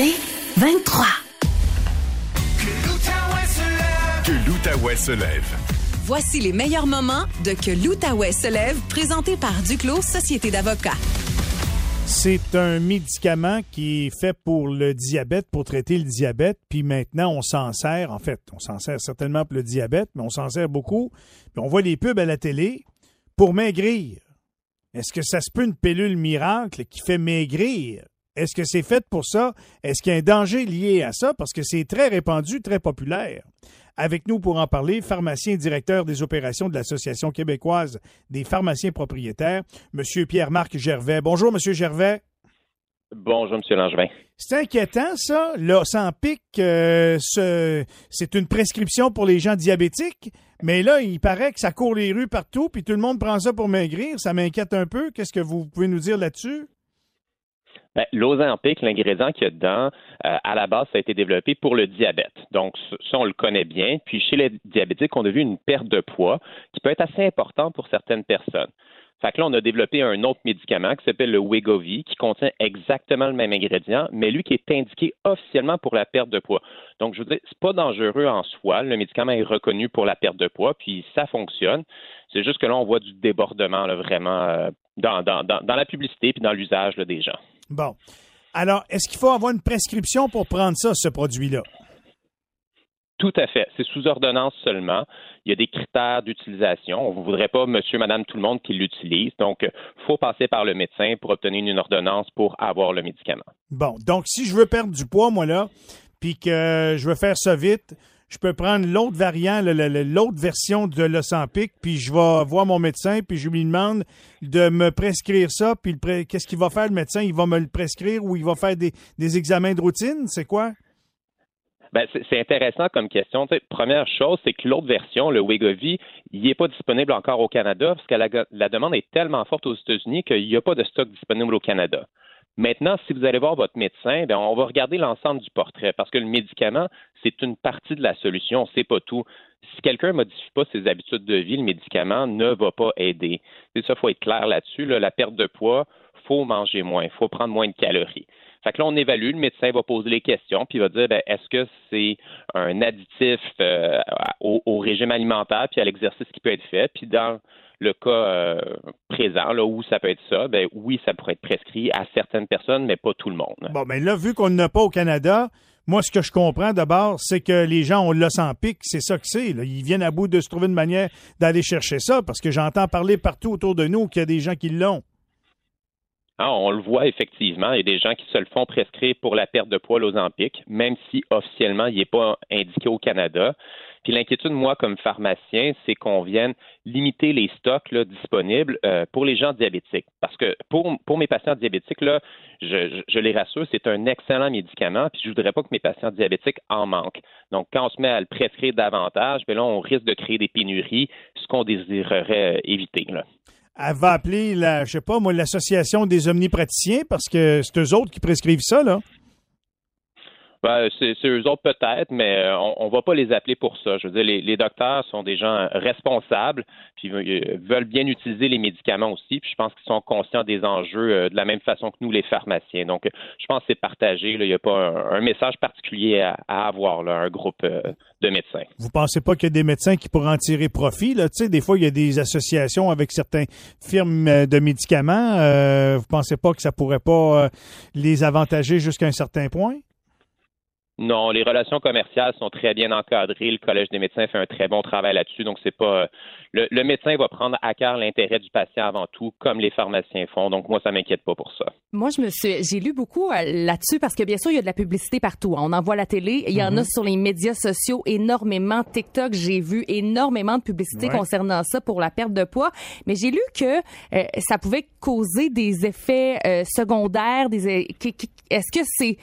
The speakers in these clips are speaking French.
C'est 23. Que l'Outaouais se lève. Voici les meilleurs moments de Que l'Outaouais se lève, présenté par Duclos Société d'avocats. C'est un médicament qui est fait pour le diabète, pour traiter le diabète, puis maintenant on s'en sert, en fait, on s'en sert certainement pour le diabète, mais on s'en sert beaucoup. Puis on voit les pubs à la télé pour maigrir. Est-ce que ça se peut une pilule miracle qui fait maigrir? Est-ce que c'est fait pour ça? Est-ce qu'il y a un danger lié à ça? Parce que c'est très répandu, très populaire. Avec nous pour en parler, pharmacien directeur des opérations de l'Association québécoise des pharmaciens propriétaires, M. Pierre-Marc Gervais. Bonjour, M. Gervais. Bonjour, M. Langevin. C'est inquiétant, ça. Là, sans pic, euh, ce- c'est une prescription pour les gens diabétiques, mais là, il paraît que ça court les rues partout, puis tout le monde prend ça pour maigrir. Ça m'inquiète un peu. Qu'est-ce que vous pouvez nous dire là-dessus? Ben, L'Ozempic, l'ingrédient qu'il y a dedans, euh, à la base, ça a été développé pour le diabète. Donc, ça, on le connaît bien. Puis, chez les diabétiques, on a vu une perte de poids qui peut être assez importante pour certaines personnes. Fait que là, on a développé un autre médicament qui s'appelle le Wegovy, qui contient exactement le même ingrédient, mais lui qui est indiqué officiellement pour la perte de poids. Donc, je veux dire, c'est pas dangereux en soi. Le médicament est reconnu pour la perte de poids, puis ça fonctionne. C'est juste que là, on voit du débordement là, vraiment euh, dans, dans, la publicité puis dans l'usage des gens. Bon. Alors, est-ce qu'il faut avoir une prescription pour prendre ça, ce produit-là? Tout à fait. C'est sous ordonnance seulement. Il y a des critères d'utilisation. On ne voudrait pas monsieur, madame, tout le monde qui l'utilise. Donc, il faut passer par le médecin pour obtenir une ordonnance pour avoir le médicament. Bon. Donc, si je veux perdre du poids, moi, là, puis que je veux faire ça vite, je peux prendre l'autre variant, l'autre version de l'Ozempic, puis je vais voir mon médecin, puis je lui demande de me prescrire ça, puis qu'est-ce qu'il va faire, le médecin? Il va me le prescrire ou il va faire des, examens de routine? C'est quoi? Ben, c'est intéressant comme question. Première chose, c'est que l'autre version, le Wegovy, il n'est pas disponible encore au Canada parce que la demande est tellement forte aux États-Unis qu'il n'y a pas de stock disponible au Canada. Maintenant, si vous allez voir votre médecin, ben, on va regarder l'ensemble du portrait parce que le médicament, c'est une partie de la solution, c'est pas tout. Si quelqu'un ne modifie pas ses habitudes de vie, le médicament ne va pas aider. C'est ça, il faut être clair là-dessus. là. La perte de poids, faut manger moins, faut prendre moins de calories. Fait que là, on évalue, le médecin va poser les questions, puis il va dire ben, est-ce que c'est un additif euh, au, au régime alimentaire puis à l'exercice qui peut être fait? Puis dans le cas euh, présent, là, où ça peut être ça, ben oui, ça pourrait être prescrit à certaines personnes, mais pas tout le monde. Bon, mais là, vu qu'on n'a pas au Canada, moi, ce que je comprends d'abord, c'est que les gens ont l'Ozempic, c'est ça que c'est. Ils viennent à bout de se trouver une manière d'aller chercher ça, parce que j'entends parler partout autour de nous qu'il y a des gens qui l'ont. Ah, on le voit effectivement. Il y a des gens qui se le font prescrire pour la perte de poids l'Ozempic, même si officiellement il n'est pas indiqué au Canada. Puis l'inquiétude, moi, comme pharmacien, c'est qu'on vienne limiter les stocks disponibles euh, pour les gens diabétiques. Parce que pour, mes patients diabétiques, là, je, les rassure, c'est un excellent médicament, puis je voudrais pas que mes patients diabétiques en manquent. Donc, quand on se met à le prescrire davantage, bien là, on risque de créer des pénuries, ce qu'on désirerait euh, éviter. Elle va appeler, la, je sais pas, moi, l'Association des omnipraticiens, parce que c'est eux autres qui prescrivent ça, là. Ben, c'est eux autres peut-être, mais euh, on ne va pas les appeler pour ça. Je veux dire, les, docteurs sont des gens responsables, puis euh, veulent bien utiliser les médicaments aussi, puis je pense qu'ils sont conscients des enjeux euh, de la même façon que nous, les pharmaciens. Donc, je pense que c'est partagé. Il n'y a pas un, message particulier à, avoir, là, un groupe de médecins. Vous pensez pas qu'il y a des médecins qui pourraient en tirer profit, là? Tu sais, des fois, il y a des associations avec certaines firmes de médicaments. Euh, vous pensez pas que ça pourrait pas les avantager jusqu'à un certain point? Non, les relations commerciales sont très bien encadrées. Le Collège des médecins fait un très bon travail là-dessus. Donc, c'est pas. Le, le médecin va prendre à cœur l'intérêt du patient avant tout, comme les pharmaciens font. Donc, moi, ça m'inquiète pas pour ça. Moi, je me suis, j'ai lu beaucoup euh, là-dessus parce que bien sûr, il y a de la publicité partout. hein. On en voit à la télé. Il y en a sur les médias sociaux énormément. TikTok, j'ai vu énormément de publicité Ouais. concernant ça pour la perte de poids. Mais j'ai lu que euh, ça pouvait causer des effets euh, secondaires. Des, est-ce que c'est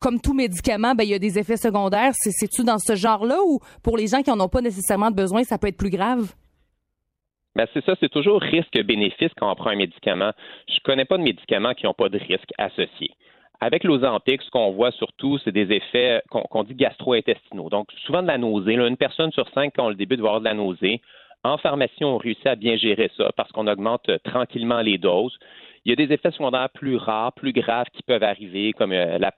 comme tout médicament, ben il y a des effets secondaires. C'est, c'est-tu dans ce genre-là ou pour les gens qui en ont pas nécessairement besoin, ça peut être plus grave? Ben, c'est ça, c'est toujours risque-bénéfice quand on prend un médicament. Je connais pas de médicaments qui n'ont pas de risque associé. Avec l'Ozempic, ce qu'on voit surtout, c'est des effets qu'on dit gastro-intestinaux. Donc, souvent de la nausée. Là, une personne sur cinq, quand on le débute, va avoir de la nausée. En pharmacie, on réussit à bien gérer ça parce qu'on augmente euh, tranquillement les doses. Il y a des effets secondaires plus rares, plus graves qui peuvent arriver, comme euh, la,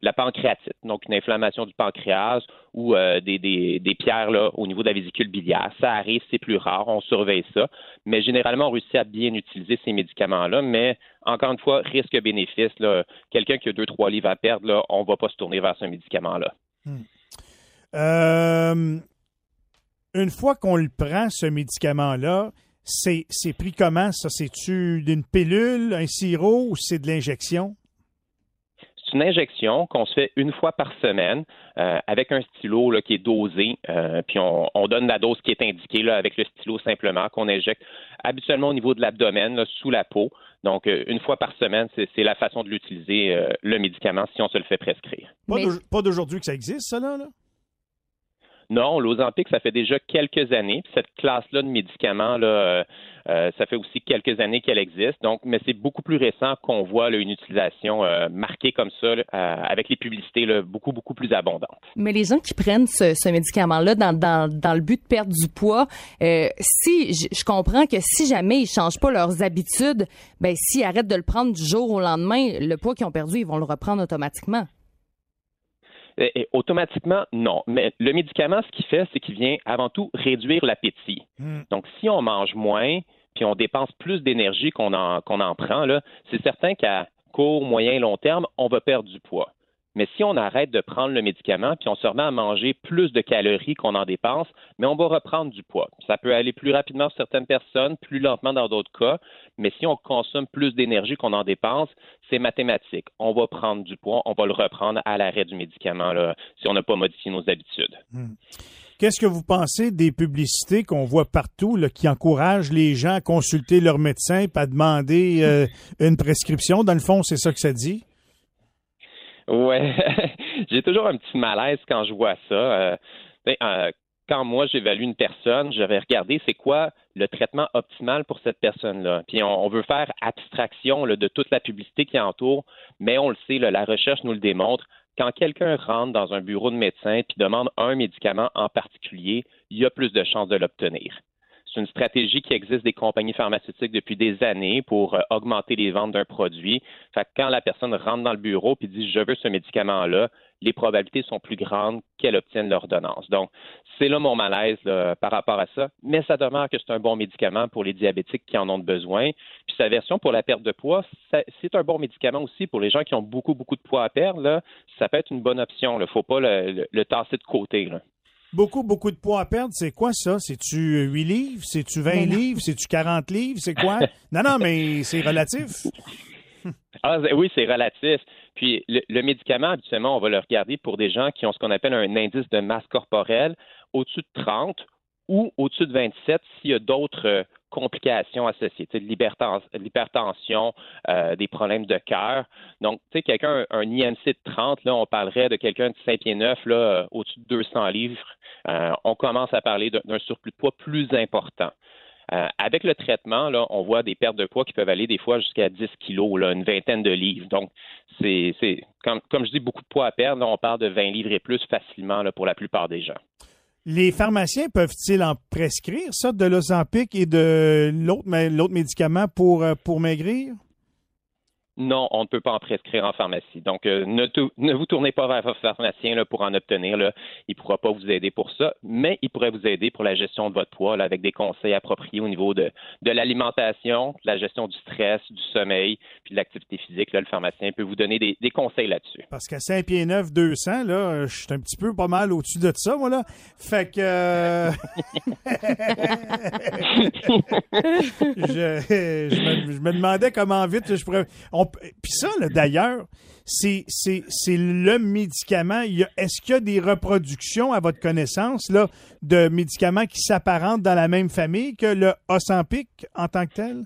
la pancréatite, donc une inflammation du pancréas ou euh, des, pierres au niveau de la vésicule biliaire. Ça arrive, c'est plus rare, on surveille ça. Mais généralement, on réussit à bien utiliser ces médicaments-là. Mais encore une fois, risque-bénéfice, quelqu'un qui a deux, trois livres à perdre, on ne va pas se tourner vers ce médicament-là. Hmm. Euh, une fois qu'on le prend, ce médicament-là, c'est, pris comment? Ça? C'est-tu d'une pilule, un sirop ou c'est de l'injection? C'est une injection qu'on se fait une fois par semaine euh, avec un stylo qui est dosé, euh, puis on, donne la dose qui est indiquée là, avec le stylo simplement, qu'on injecte habituellement au niveau de l'abdomen, sous la peau. Donc, euh, une fois par semaine, c'est, la façon de l'utiliser, le médicament, si on se le fait prescrire. Pas, d'aujourd'hui que ça existe, ça, là? Non, l'Ozempic, ça fait déjà quelques années. cette classe-là de médicaments, là, euh, euh, ça fait aussi quelques années qu'elle existe. Donc, mais c'est beaucoup plus récent qu'on voit une utilisation euh, marquée comme ça, avec les publicités beaucoup, beaucoup plus abondantes. Mais les gens qui prennent ce, médicament-là dans, dans, le but de perdre du poids, si je, comprends que si jamais ils changent pas leurs habitudes, ben s'ils arrêtent de le prendre du jour au lendemain, le poids qu'ils ont perdu, ils vont le reprendre automatiquement. Et automatiquement, non. Mais le médicament, ce qu'il fait, c'est qu'il vient avant tout réduire l'appétit. Hmm. Donc, si on mange moins, puis on dépense plus d'énergie qu'on en, qu'on en prend, là, c'est certain qu'à court, moyen, long terme, on va perdre du poids. Mais si on arrête de prendre le médicament puis on se remet à manger plus de calories qu'on en dépense, mais on va reprendre du poids. Ça peut aller plus rapidement sur certaines personnes, plus lentement dans d'autres cas, mais si on consomme plus d'énergie qu'on en dépense, c'est mathématique. On va prendre du poids, on va le reprendre à l'arrêt du médicament là, si on n'a pas modifié nos habitudes. Hmm. Qu'est-ce que vous pensez des publicités qu'on voit partout qui encouragent les gens à consulter leur médecin à demander euh, une prescription? Dans le fond, c'est ça que ça dit? Ouais, j'ai toujours un petit malaise quand je vois ça. Euh, ben, euh, quand moi j'évalue une personne, je vais regarder c'est quoi le traitement optimal pour cette personne-là. Puis on, veut faire abstraction de toute la publicité qui entoure, mais on le sait, la recherche nous le démontre. Quand quelqu'un rentre dans un bureau de médecin puis demande un médicament en particulier, il y a plus de chances de l'obtenir. C'est une stratégie qui existe des compagnies pharmaceutiques depuis des années pour euh, augmenter les ventes d'un produit. Fait quand la personne rentre dans le bureau et dit je veux ce médicament-là, les probabilités sont plus grandes qu'elle obtienne l'ordonnance. Donc, c'est là mon malaise par rapport à ça. Mais ça demeure que c'est un bon médicament pour les diabétiques qui en ont besoin. Puis sa version pour la perte de poids, c'est un bon médicament aussi pour les gens qui ont beaucoup, beaucoup de poids à perdre. ça peut être une bonne option. Il ne faut pas le, tasser de côté. Beaucoup, beaucoup de poids à perdre, c'est quoi ça? C'est-tu 8 livres? C'est-tu 20 livres? C'est-tu 40 livres? C'est quoi? non, non, mais c'est relatif. ah, oui, c'est relatif. Puis le, médicament, habituellement, on va le regarder pour des gens qui ont ce qu'on appelle un indice de masse corporelle au-dessus de 30 ou au-dessus de 27 s'il y a d'autres euh, complications associées, de l'hypertension, euh, des problèmes de cœur. Donc, tu sais, quelqu'un, un IMC de 30, là, on parlerait de quelqu'un de 5 pieds 9, là, euh, au-dessus de 200 livres. on commence à parler d'un surplus de poids plus important. avec le traitement, là, on voit des pertes de poids qui peuvent aller des fois jusqu'à 10 kilos, là, une vingtaine de livres. Donc, c'est, comme, comme je dis, beaucoup de poids à perdre. on parle de 20 livres et plus facilement là, pour la plupart des gens. Les pharmaciens peuvent-ils en prescrire ça, de l'Ozempic et de l'autre, l'autre médicament pour, euh, pour maigrir? Non, on ne peut pas en prescrire en pharmacie. Donc, euh, ne, vous tournez pas vers votre pharmacien là, pour en obtenir. Là. Il ne pourra pas vous aider pour ça, mais il pourrait vous aider pour la gestion de votre poids avec des conseils appropriés au niveau de, de l'alimentation, de la gestion du stress, du sommeil, puis de l'activité physique. Là, le pharmacien peut vous donner des, conseils là-dessus. Parce qu'à 5 pieds 9, 200, là, je suis un petit peu pas mal au-dessus de ça, moi. Là. Fait que... Euh, je, me, demandais comment vite je pourrais... Puis ça, d'ailleurs, c'est, le médicament. Est-ce qu'il y a des reproductions, à votre connaissance, là, de médicaments qui s'apparentent dans la même famille que le Ozempic en tant que tel?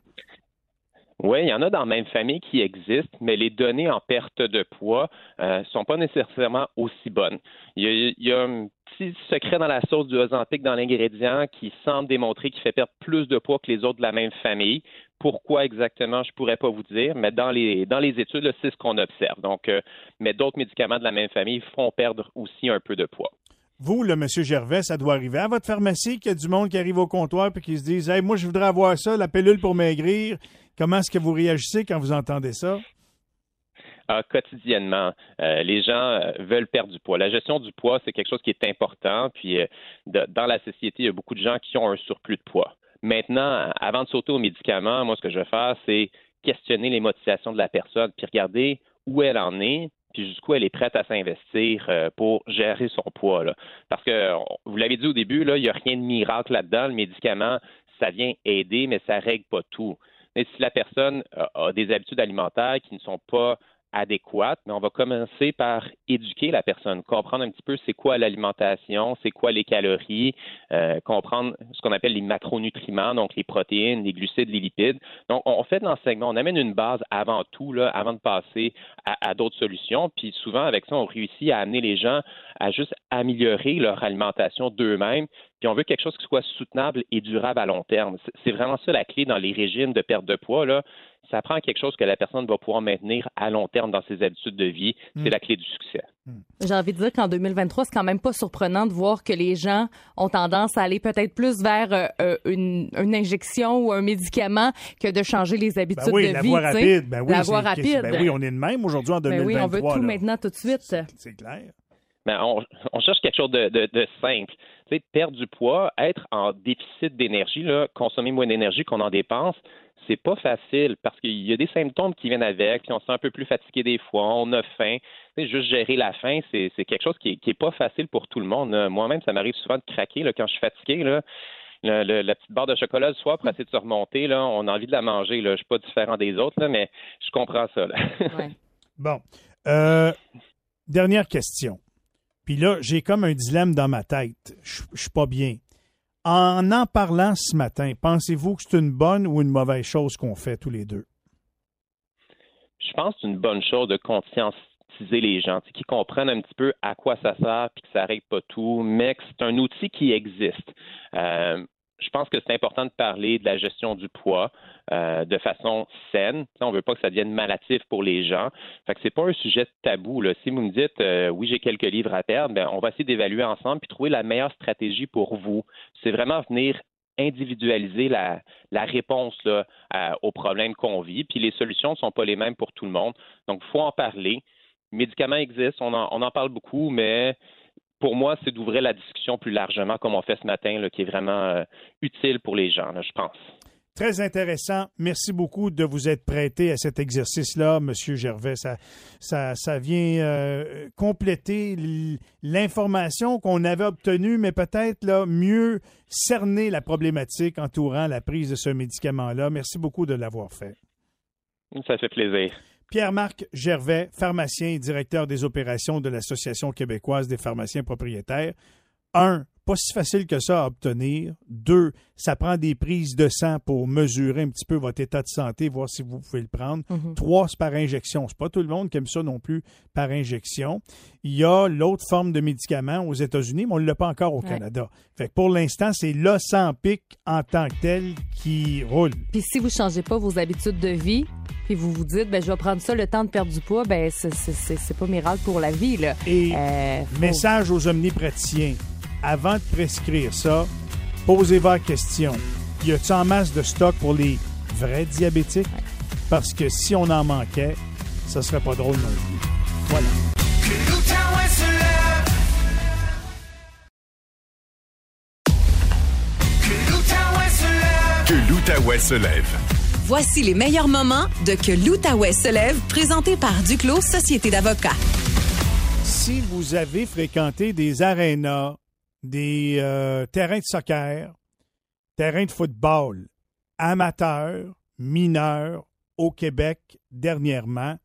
Oui, il y en a dans la même famille qui existent, mais les données en perte de poids ne euh, sont pas nécessairement aussi bonnes. Il y, a, petit secret dans la sauce du Ozempic dans l'ingrédient qui semble démontrer qu'il fait perdre plus de poids que les autres de la même famille. Pourquoi exactement, je ne pourrais pas vous dire, mais dans les, dans les études, c'est ce qu'on observe. Donc, euh, mais d'autres médicaments de la même famille font perdre aussi un peu de poids. vous, le monsieur Gervais, ça doit arriver à votre pharmacie qu'il y a du monde qui arrive au comptoir et qui se disent Hey, moi, je voudrais avoir ça, la pilule pour maigrir. Comment est-ce que vous réagissez quand vous entendez ça? Ah, quotidiennement, euh, les gens euh, veulent perdre du poids. La gestion du poids, c'est quelque chose qui est important. Puis, euh, dans la société, il y a beaucoup de gens qui ont un surplus de poids. Maintenant, avant de sauter aux médicaments, moi, ce que je vais faire, c'est questionner les motivations de la personne, puis regarder où elle en est, puis jusqu'où elle est prête à s'investir euh, pour gérer son poids. Parce que, vous l'avez dit au début, il n'y a rien de miracle là-dedans. Le médicament, ça vient aider, mais ça règle pas tout. Mais si la personne a des habitudes alimentaires qui ne sont pas adéquates, mais on va commencer par éduquer la personne, comprendre un petit peu c'est quoi l'alimentation, c'est quoi les calories, euh, comprendre ce qu'on appelle les macronutriments, donc les protéines, les glucides, les lipides. Donc, on fait de l'enseignement, on amène une base avant tout, là, avant de passer à, à d'autres solutions. Puis souvent, avec ça, on réussit à amener les gens à juste améliorer leur alimentation d'eux-mêmes. Puis on veut quelque chose qui soit soutenable et durable à long terme. C'est- vraiment ça la clé dans les régimes de perte de poids. Ça prend quelque chose que la personne va pouvoir maintenir à long terme dans ses habitudes de vie. C'est la clé du succès. J'ai envie de dire qu'en 2023, c'est quand même pas surprenant de voir que les gens ont tendance à aller peut-être plus vers euh, euh, une, une injection ou un médicament que de changer les habitudes Ben oui, de la vie. voie rapide. Ben oui, la voie rapide. Ben oui, on est de même aujourd'hui en Ben 2023. oui, on veut tout là. maintenant tout de suite. C'est clair. Mais on, on cherche quelque chose de, de- de simple. Tu sais, perdre du poids, être en déficit d'énergie, là, consommer moins d'énergie qu'on en dépense, c'est pas facile parce qu'il y a des symptômes qui viennent avec, puis on se sent un peu plus fatigué des fois, on a faim. Tu sais, juste gérer la faim, c'est c'est quelque chose qui est, qui est pas facile pour tout le monde. là. Moi-même, ça m'arrive souvent de craquer là, quand je suis fatigué. Là. Le- le- la petite barre de chocolat le soir pour essayer de se remonter, là, on a envie de la manger. Là. Je suis pas différent des autres, là, mais je comprends ça. Là. Ouais. Bon. Euh, dernière question. Puis là, j'ai comme un dilemme dans ma tête. Je je suis pas bien. En en parlant ce matin, pensez-vous que c'est une bonne ou une mauvaise chose qu'on fait tous les deux? je pense que c'est une bonne chose de conscientiser les gens, tu sais, qui comprennent un petit peu à quoi ça sert, puis que ça règle pas tout, mais que c'est un outil qui existe. Euh, je pense que c'est important de parler de la gestion du poids euh, de façon saine. On veut pas que ça devienne malatif pour les gens. Fait que c'est pas un sujet tabou. Si vous me dites euh, oui, j'ai quelques livres à perdre, ben, on va essayer d'évaluer ensemble puis trouver la meilleure stratégie pour vous. C'est vraiment venir individualiser la, réponse aux problèmes qu'on vit. Puis les solutions ne sont pas les mêmes pour tout le monde. Donc, il faut en parler. Les médicaments existent, on en, on en parle beaucoup, mais pour moi, c'est d'ouvrir la discussion plus largement, comme on fait ce matin, là, qui est vraiment euh, utile pour les gens, là, je pense. Très intéressant. Merci beaucoup de vous être prêté à cet exercice-là, Monsieur Gervais. Ça, ça, ça vient euh, compléter l'information qu'on avait obtenue, mais peut-être là mieux cerner la problématique entourant la prise de ce médicament-là. Merci beaucoup de l'avoir fait. Ça fait plaisir. Pierre-Marc Gervais, pharmacien et directeur des opérations de l'Association québécoise des pharmaciens propriétaires. Un, pas si facile que ça à obtenir. Deux, ça prend des prises de sang pour mesurer un petit peu votre état de santé, voir si vous pouvez le prendre. Trois, c'est par injection. C'est pas tout le monde qui aime ça non plus par injection. Il y a l'autre forme de médicament aux États-Unis, mais on ne l'a pas encore au Ouais. Canada. Fait que pour l'instant, c'est l'Ozempic en tant que tel qui roule. Puis si vous changez pas vos habitudes de vie, puis vous vous dites, ben je vais prendre ça le temps de perdre du poids, ben c'est- pas miracle pour la vie là. Et Euh, faut- Message aux omnipraticiens. Avant de prescrire ça, posez-vous la question. Y a-t-il en masse de stock pour les vrais diabétiques? Parce que si on en manquait, ça serait pas drôle non plus. Voilà. Que l'Outaouais se lève. Voici les meilleurs moments de Que l'Outaouais se lève, présenté par Duclos Société d'avocats. Si vous avez fréquenté des arénas, des euh, terrains de soccer, terrains de football, amateurs, mineurs au Québec dernièrement,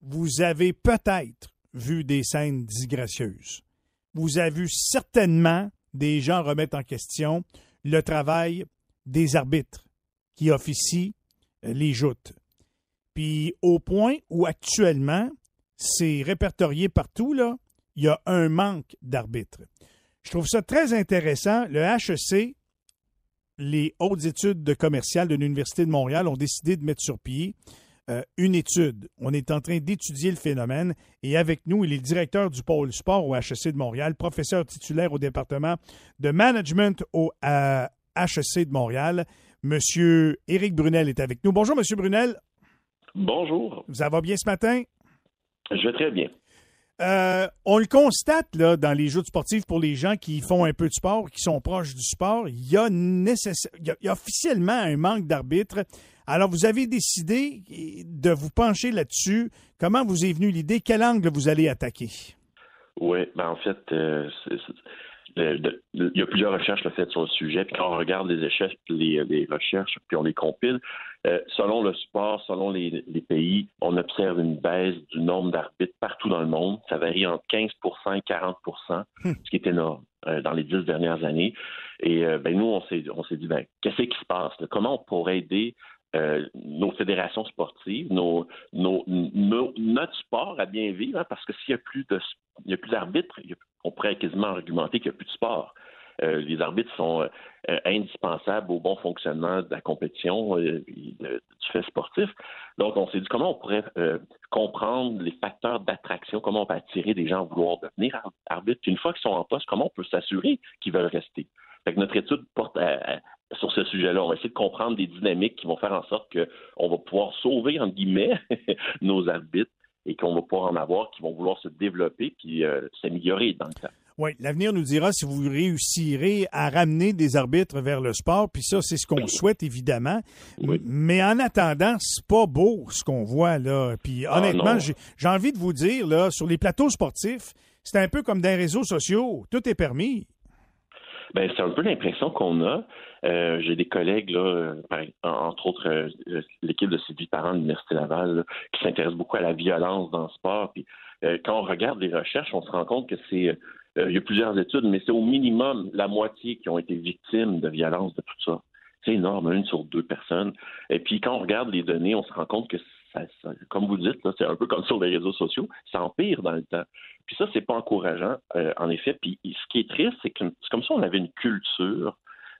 vous avez peut-être vu des scènes disgracieuses. Vous avez vu certainement des gens remettre en question le travail des arbitres qui officient les joutes. Puis au point où actuellement, c'est répertorié partout, là, il y a un manque d'arbitres. Je trouve ça très intéressant. Le HEC, les hautes études de commerciales de l'Université de Montréal ont décidé de mettre sur pied euh, une étude. On est en train d'étudier le phénomène et avec nous, il est directeur du pôle sport au HEC de Montréal, professeur titulaire au département de management au HEC de Montréal. Monsieur Éric Brunel est avec nous. Bonjour, Monsieur Brunel. Bonjour. Ça va bien ce matin? Je vais très bien. Euh, on le constate là, dans les jeux sportifs pour les gens qui font un peu de sport, qui sont proches du sport, il y a, il y a officiellement un manque d'arbitres. Alors, vous avez décidé de vous pencher là-dessus. Comment vous est venue l'idée? Quel angle vous allez attaquer? Oui, ben en fait, euh, il y a plusieurs recherches faites sur le sujet. Puis quand on regarde les, échecs, les, recherches, puis on les compile, euh, selon le sport, selon les, pays, on observe une baisse du nombre d'arbitres partout dans le monde. Ça varie entre 15% et 40% hmm. ce qui est énorme euh, dans les dix dernières années. Et ben, nous, on s'est, dit, ben, qu'est-ce qui se passe? Comment on pourrait aider euh, nos fédérations sportives, nos, nos, notre sport à bien vivre, hein, parce que s'il n'y a plus d'arbitres, on pourrait quasiment argumenter qu'il n'y a plus de sport. Euh, les arbitres sont euh, indispensables au bon fonctionnement de la compétition du fait sportif. Donc, on s'est dit comment on pourrait comprendre les facteurs d'attraction, comment on peut attirer des gens à vouloir devenir arbitres. Une fois qu'ils sont en poste, comment on peut s'assurer qu'ils veulent rester? Fait que notre étude porte sur ce sujet-là. On va essayer de comprendre des dynamiques qui vont faire en sorte qu'on va pouvoir sauver, entre guillemets, nos arbitres et qu'on va pouvoir en avoir qui vont vouloir se développer puis euh, s'améliorer dans le temps. Oui, l'avenir nous dira si vous réussirez à ramener des arbitres vers le sport, puis ça, c'est ce qu'on souhaite, évidemment. Mais en attendant, c'est pas beau ce qu'on voit, là. Puis ah, honnêtement, j'ai envie de vous dire, là, sur les plateaux sportifs, c'est un peu comme dans les réseaux sociaux. Tout est permis. Ben, c'est un peu l'impression qu'on a. Euh, j'ai des collègues, là, entre autres euh, l'équipe de Sylvie Parent de l'Université Laval, qui s'intéresse beaucoup à la violence dans le sport. Puis, euh, quand on regarde les recherches, on se rend compte que c'est il y a plusieurs études, mais c'est au minimum la moitié qui ont été victimes de violence de tout ça. C'est énorme, une sur deux personnes. Et puis quand on regarde les données, on se rend compte que ça, comme vous dites, c'est un peu comme sur les réseaux sociaux, ça empire dans le temps. Puis ça, c'est pas encourageant, en effet. Puis ce qui est triste, c'est que c'est comme si on avait une culture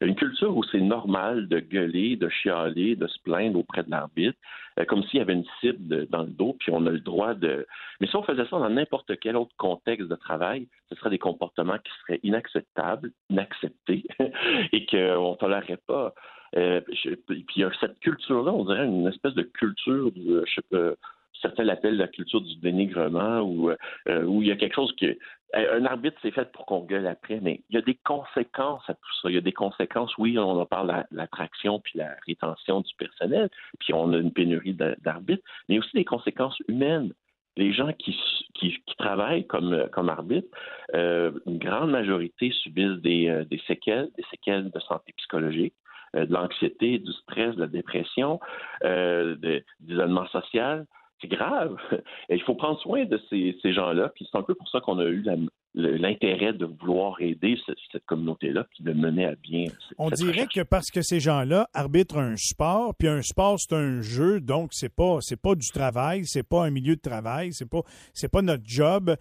une culture où c'est normal de gueuler, de chialer, de se plaindre auprès de l'arbitre, euh, comme s'il y avait une cible dans le dos, puis on a le droit de. Mais si on faisait ça dans n'importe quel autre contexte de travail, ce seraient des comportements qui seraient inacceptables, inacceptés, et qu'on ne tolérerait pas. Euh, puis il y a cette culture-là, on dirait une espèce de culture, de, je sais pas, certains l'appellent la culture du dénigrement, euh, où il y a quelque chose que un arbitre, c'est fait pour qu'on gueule après, mais il y a des conséquences à tout ça. Il y a des conséquences, oui, on en parle de l'attraction puis la rétention du personnel, puis on a une pénurie d'arbitres, mais aussi des conséquences humaines. Les gens qui, qui, travaillent comme, comme arbitres, euh, une grande majorité subissent des, euh, des séquelles, des séquelles de santé psychologique, euh, de l'anxiété, du stress, de la dépression, euh, de, d'isolement social c'est grave. Et il faut prendre soin de ces, gens-là. Puis c'est un peu pour ça qu'on a eu l'intérêt de vouloir aider cette, communauté-là, puis de mener à bien. On dirait que parce que ces gens-là arbitrent un sport, puis un sport c'est un jeu, donc c'est pas c'est pas du travail, c'est pas un milieu de travail, c'est pas c'est pas notre job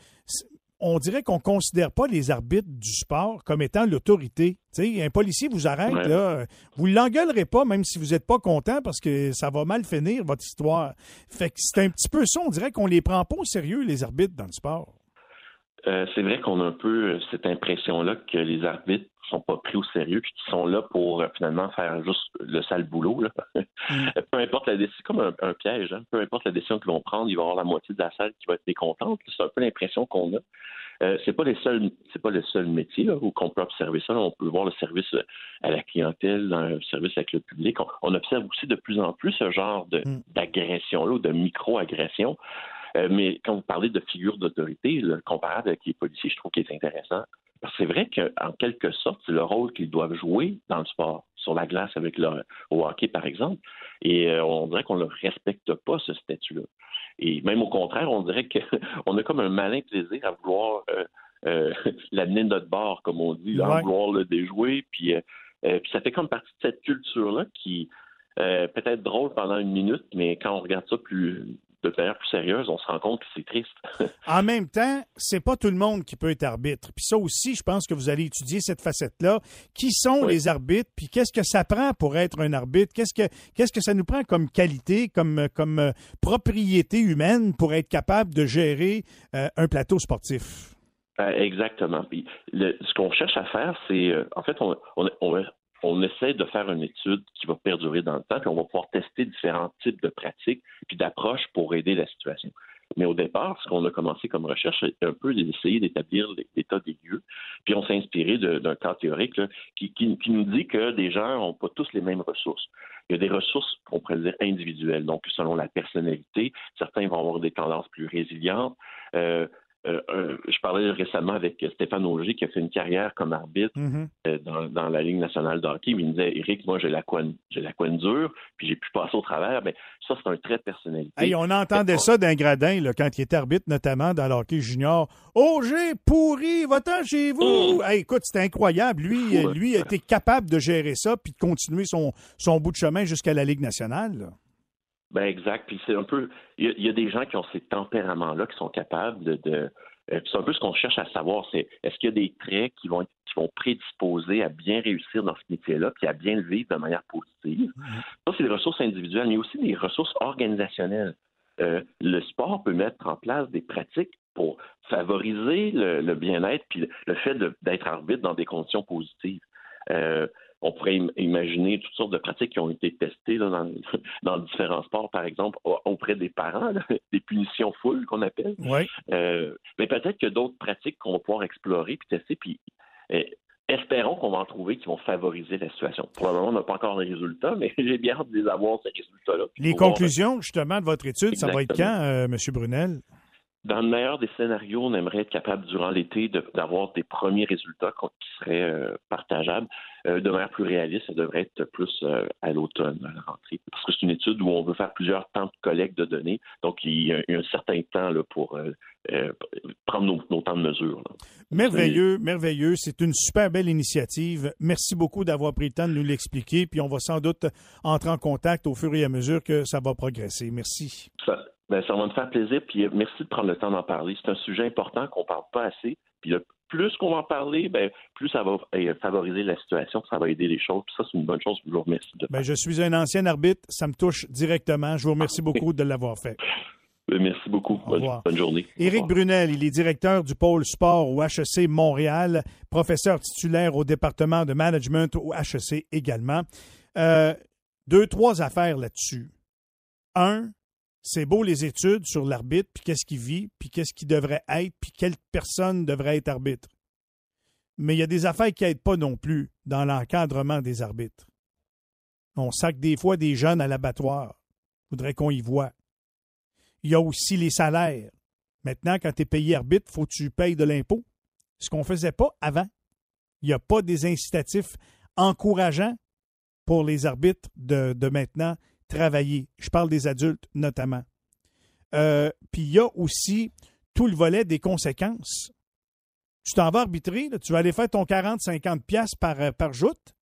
on dirait qu'on ne considère pas les arbitres du sport comme étant l'autorité. Un policier vous arrête, là, vous ne l'engueulerez pas, même si vous n'êtes pas content, parce que ça va mal finir, votre histoire. Fait que c'est un petit peu ça, on dirait qu'on les prend pas au sérieux, les arbitres, dans le sport. Euh, c'est vrai qu'on a un peu cette impression-là que les arbitres sont pas pris au sérieux puis qu'ils sont là pour euh, finalement faire juste le sale boulot. Mm. peu importe la décision, comme un, piège, hein. peu importe la décision qu'ils vont prendre, il va y avoir la moitié de la salle qui va être mécontente. C'est un peu l'impression qu'on a. Euh, c'est pas les seuls, c'est pas le seul métier où qu'on peut observer ça. On peut voir le service à la clientèle, le service avec le public. On, observe aussi de plus en plus ce genre de, mm. d'agression-là, ou de micro-agression. Euh, mais quand vous parlez de figure d'autorité, le comparable avec les policiers, je trouve qu'il est intéressant. Parce que c'est vrai qu'en quelque sorte, c'est le rôle qu'ils doivent jouer dans le sport, sur la glace avec le au hockey, par exemple. Et euh, on dirait qu'on ne respecte pas, ce statut-là. Et même au contraire, on dirait qu'on a comme un malin plaisir à vouloir euh, euh l'amener de notre bord, comme on dit, à vouloir le déjouer. Puis, puis ça fait comme partie de cette culture-là qui peut-être drôle pendant une minute, mais quand on regarde ça plus de manière plus sérieuse, on se rend compte que c'est triste. en même temps, c'est pas tout le monde qui peut être arbitre. Puis ça aussi, je pense que vous allez étudier cette facette-là. Qui sont les arbitres? Puis qu'est-ce que ça prend pour être un arbitre? Qu'est-ce que qu'est-ce que ça nous prend comme qualité, comme comme euh, propriété humaine pour être capable de gérer euh, un plateau sportif? exactement. Puis ce qu'on cherche à faire, c'est en fait, on, on, on, on essaie de faire une étude qui va perdurer dans le temps, puis on va pouvoir tester différents types de pratiques puis d'approches pour aider la situation. Mais au départ, ce qu'on a commencé comme recherche, c'est un peu d'essayer d'établir l'état des lieux. Puis on s'est inspiré d'un cas théorique qui, nous dit que des gens n'ont pas tous les mêmes ressources. Il y a des ressources qu'on pourrait dire individuelles. Donc, selon la personnalité, certains vont avoir des tendances plus résilientes. Euh, euh, je parlais récemment avec Stéphane Auger qui a fait une carrière comme arbitre mm-hmm. euh, dans, la Ligue nationale de hockey. Il me disait Eric, moi j'ai la coine, j'ai la coine dure, puis j'ai pu passer au travers. Mais ça, c'est un trait de personnalité. on entendait ça d'un gradin là, quand il était arbitre, notamment dans le hockey junior. Auger, pourri, va-t'en chez vous! Mm. écoute, c'était incroyable. Lui, euh, lui a été capable de gérer ça puis de continuer son, son bout de chemin jusqu'à la Ligue nationale. Ben exact. Puis c'est un peu, il y, a des gens qui ont ces tempéraments-là qui sont capables de. de euh, c'est un peu ce qu'on cherche à savoir, c'est est-ce qu'il y a des traits qui vont qui vont prédisposer à bien réussir dans ce métier-là, puis à bien le vivre de manière positive. Mm-hmm. Ça, c'est des ressources individuelles, mais aussi des ressources organisationnelles. Euh, le sport peut mettre en place des pratiques pour favoriser le, bien-être puis le fait d'être arbitre dans des conditions positives. Euh, on pourrait imaginer toutes sortes de pratiques qui ont été testées dans, différents sports, par exemple, auprès des parents, des punitions full qu'on appelle. Euh, mais peut-être que d'autres pratiques qu'on va pouvoir explorer puis tester, puis euh, espérons qu'on va en trouver qui vont favoriser la situation. Probablement, on n'a pas encore les résultats, mais j'ai bien hâte de les avoir, ces résultats-là. Les conclusions, justement, de votre étude, ça va être quand, euh, M. Brunel? Dans le meilleur des scénarios, on aimerait être capable durant l'été d'avoir des premiers résultats qui seraient partageables. Euh, de manière plus réaliste, ça devrait être plus euh, à l'automne, à la rentrée. Parce que c'est une étude où on veut faire plusieurs temps de collecte de données. Donc, il y a, un certain temps là, pour euh, prendre nos, temps de mesure. Merveilleux, merveilleux. C'est une super belle initiative. Merci beaucoup d'avoir pris le temps de nous l'expliquer. Puis on va sans doute entrer en contact au fur et à mesure que ça va progresser. Merci. Ça, ben, ça va me faire plaisir. Puis merci de prendre le temps d'en parler. C'est un sujet important qu'on ne parle pas assez. Puis plus qu'on va en parler, ben, plus ça va euh, favoriser la situation, ça va aider les choses. Puis ça, c'est une bonne chose. Je vous remercie. De ben, je suis un ancien arbitre. Ça me touche directement. Je vous remercie beaucoup de l'avoir fait. Ben, merci beaucoup. Bonne, journée. Éric Brunel, il est directeur du pôle sport au HEC Montréal, professeur titulaire au département de management au HEC également. Euh, deux, trois affaires là-dessus. Un, c'est beau les études sur l'arbitre, puis qu'est-ce qu'il vit, puis qu'est-ce qu'il devrait être, puis quelle personne devrait être arbitre. Mais il y a des affaires qui n'aident pas non plus dans l'encadrement des arbitres. On sac des fois des jeunes à l'abattoir. Faudrait qu'on y voit. Il y a aussi les salaires. Maintenant, quand tu es payé arbitre, faut que tu payes de l'impôt. Ce qu'on ne faisait pas avant. Il n'y a pas des incitatifs encourageants pour les arbitres de, de maintenant travailler. Je parle des adultes notamment. Euh, puis il y a aussi tout le volet des conséquences. Tu t'en vas arbitrer, tu vas aller faire ton 40-50 pièces par, euh, par joute,